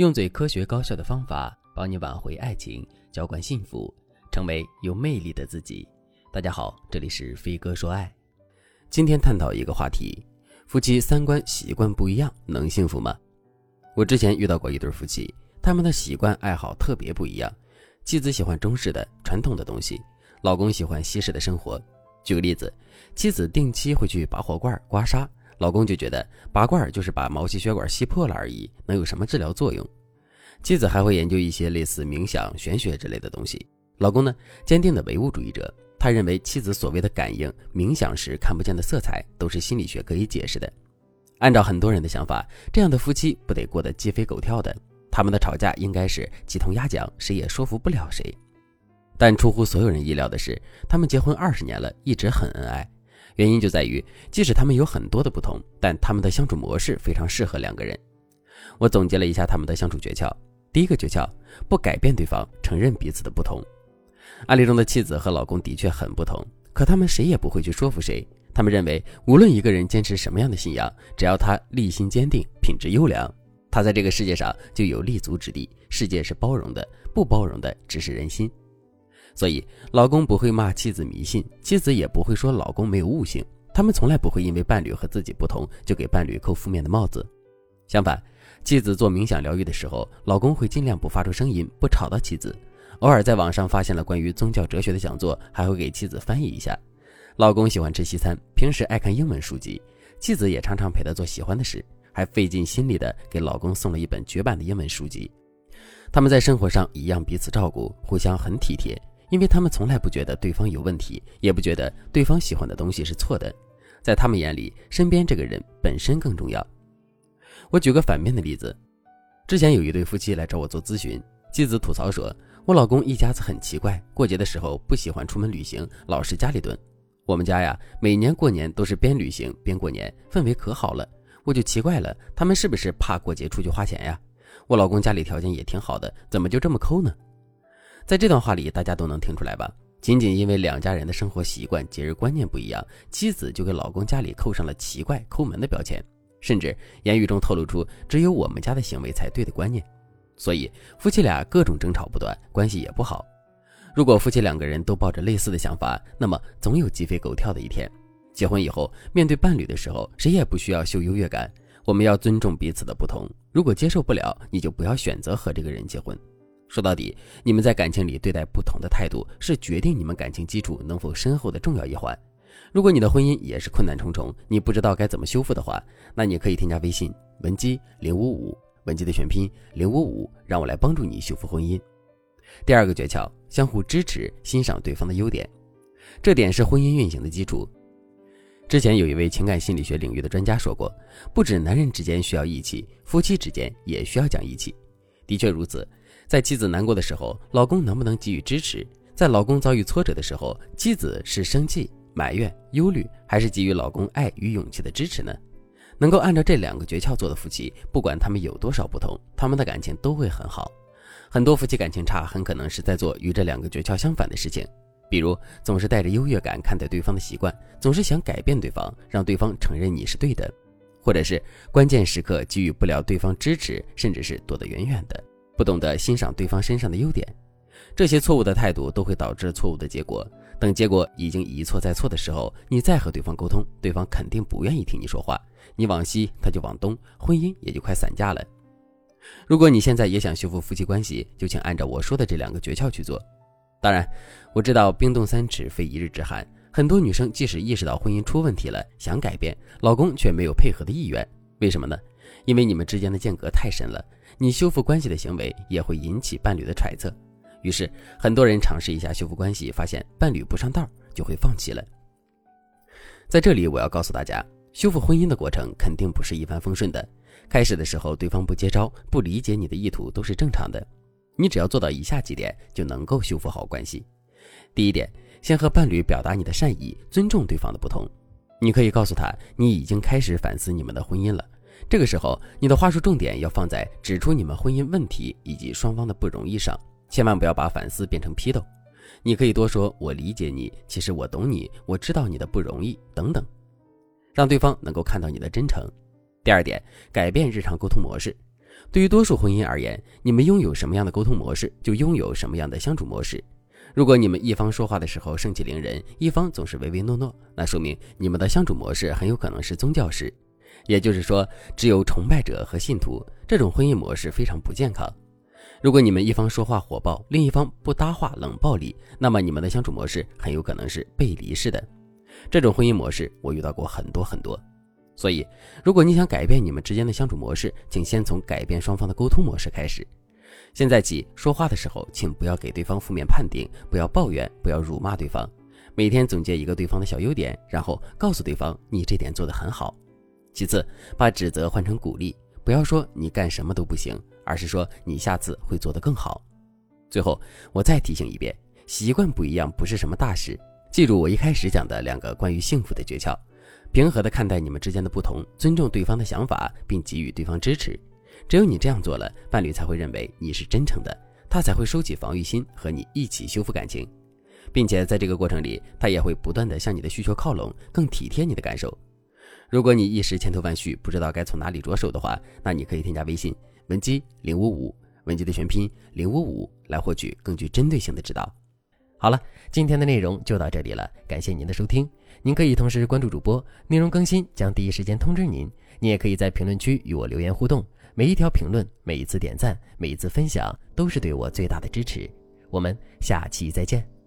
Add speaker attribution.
Speaker 1: 用最科学高效的方法帮你挽回爱情，浇灌幸福，成为有魅力的自己。大家好，这里是飞哥说爱。今天探讨一个话题：夫妻三观习惯不一样，能幸福吗？我之前遇到过一对夫妻，他们的习惯爱好特别不一样。妻子喜欢中式的传统的东西，老公喜欢西式的生活。举个例子，妻子定期会去拔火罐刮痧。老公就觉得拔罐就是把毛细血管吸破了而已，能有什么治疗作用？妻子还会研究一些类似冥想、玄学之类的东西。老公呢，坚定的唯物主义者，他认为妻子所谓的感应、冥想时看不见的色彩，都是心理学可以解释的。按照很多人的想法，这样的夫妻不得过得鸡飞狗跳的，他们的吵架应该是鸡同鸭讲，谁也说服不了谁。但出乎所有人意料的是，他们结婚二十年了，一直很恩爱。原因就在于，即使他们有很多的不同，但他们的相处模式非常适合两个人。我总结了一下他们的相处诀窍：第一个诀窍，不改变对方，承认彼此的不同。案例中的妻子和老公的确很不同，可他们谁也不会去说服谁。他们认为，无论一个人坚持什么样的信仰，只要他立心坚定、品质优良，他在这个世界上就有立足之地。世界是包容的，不包容的只是人心。所以，老公不会骂妻子迷信，妻子也不会说老公没有悟性。他们从来不会因为伴侣和自己不同就给伴侣扣负面的帽子。相反，妻子做冥想疗愈的时候，老公会尽量不发出声音，不吵到妻子。偶尔在网上发现了关于宗教哲学的讲座，还会给妻子翻译一下。老公喜欢吃西餐，平时爱看英文书籍，妻子也常常陪他做喜欢的事，还费尽心力的给老公送了一本绝版的英文书籍。他们在生活上一样彼此照顾，互相很体贴。因为他们从来不觉得对方有问题，也不觉得对方喜欢的东西是错的，在他们眼里，身边这个人本身更重要。我举个反面的例子，之前有一对夫妻来找我做咨询，妻子吐槽说：“我老公一家子很奇怪，过节的时候不喜欢出门旅行，老是家里蹲。我们家呀，每年过年都是边旅行边过年，氛围可好了。我就奇怪了，他们是不是怕过节出去花钱呀？我老公家里条件也挺好的，怎么就这么抠呢？”在这段话里，大家都能听出来吧？仅仅因为两家人的生活习惯、节日观念不一样，妻子就给老公家里扣上了奇怪、抠门的标签，甚至言语中透露出只有我们家的行为才对的观念。所以夫妻俩各种争吵不断，关系也不好。如果夫妻两个人都抱着类似的想法，那么总有鸡飞狗跳的一天。结婚以后，面对伴侣的时候，谁也不需要秀优越感，我们要尊重彼此的不同。如果接受不了，你就不要选择和这个人结婚。说到底，你们在感情里对待不同的态度，是决定你们感情基础能否深厚的重要一环。如果你的婚姻也是困难重重，你不知道该怎么修复的话，那你可以添加微信文姬零五五，文姬的全拼零五五，让我来帮助你修复婚姻。第二个诀窍，相互支持，欣赏对方的优点，这点是婚姻运行的基础。之前有一位情感心理学领域的专家说过，不止男人之间需要义气，夫妻之间也需要讲义气。的确如此。在妻子难过的时候，老公能不能给予支持？在老公遭遇挫折的时候，妻子是生气、埋怨、忧虑，还是给予老公爱与勇气的支持呢？能够按照这两个诀窍做的夫妻，不管他们有多少不同，他们的感情都会很好。很多夫妻感情差，很可能是在做与这两个诀窍相反的事情，比如总是带着优越感看待对方的习惯，总是想改变对方，让对方承认你是对的，或者是关键时刻给予不了对方支持，甚至是躲得远远的。不懂得欣赏对方身上的优点，这些错误的态度都会导致错误的结果。等结果已经一错再错的时候，你再和对方沟通，对方肯定不愿意听你说话。你往西，他就往东，婚姻也就快散架了。如果你现在也想修复夫妻关系，就请按照我说的这两个诀窍去做。当然，我知道冰冻三尺非一日之寒，很多女生即使意识到婚姻出问题了，想改变，老公却没有配合的意愿。为什么呢？因为你们之间的间隔太深了。你修复关系的行为也会引起伴侣的揣测，于是很多人尝试一下修复关系，发现伴侣不上道，就会放弃了。在这里，我要告诉大家，修复婚姻的过程肯定不是一帆风顺的。开始的时候，对方不接招、不理解你的意图都是正常的。你只要做到以下几点，就能够修复好关系。第一点，先和伴侣表达你的善意，尊重对方的不同。你可以告诉他，你已经开始反思你们的婚姻了。这个时候，你的话术重点要放在指出你们婚姻问题以及双方的不容易上，千万不要把反思变成批斗。你可以多说“我理解你”，“其实我懂你”，“我知道你的不容易”等等，让对方能够看到你的真诚。第二点，改变日常沟通模式。对于多数婚姻而言，你们拥有什么样的沟通模式，就拥有什么样的相处模式。如果你们一方说话的时候盛气凌人，一方总是唯唯诺诺，那说明你们的相处模式很有可能是宗教式，也就是说，只有崇拜者和信徒，这种婚姻模式非常不健康。如果你们一方说话火爆，另一方不搭话冷暴力，那么你们的相处模式很有可能是背离式的。这种婚姻模式我遇到过很多很多。所以，如果你想改变你们之间的相处模式，请先从改变双方的沟通模式开始。现在起，说话的时候，请不要给对方负面判定，不要抱怨，不要辱骂对方。每天总结一个对方的小优点，然后告诉对方你这点做得很好。其次，把指责换成鼓励，不要说你干什么都不行，而是说你下次会做得更好。最后，我再提醒一遍，习惯不一样不是什么大事。记住我一开始讲的两个关于幸福的诀窍。平和地看待你们之间的不同，尊重对方的想法，并给予对方支持。只有你这样做了，伴侣才会认为你是真诚的，他才会收起防御心，和你一起修复感情，并且在这个过程里，他也会不断地向你的需求靠拢，更体贴你的感受。如果你一时千头万绪，不知道该从哪里着手的话，那你可以添加微信文姬零五五，文姬的全拼零五五，来获取更具针对性的指导。好了，今天的内容就到这里了，感谢您的收听。您可以同时关注主播，内容更新将第一时间通知您。您也可以在评论区与我留言互动，每一条评论、每一次点赞、每一次分享，都是对我最大的支持。我们下期再见。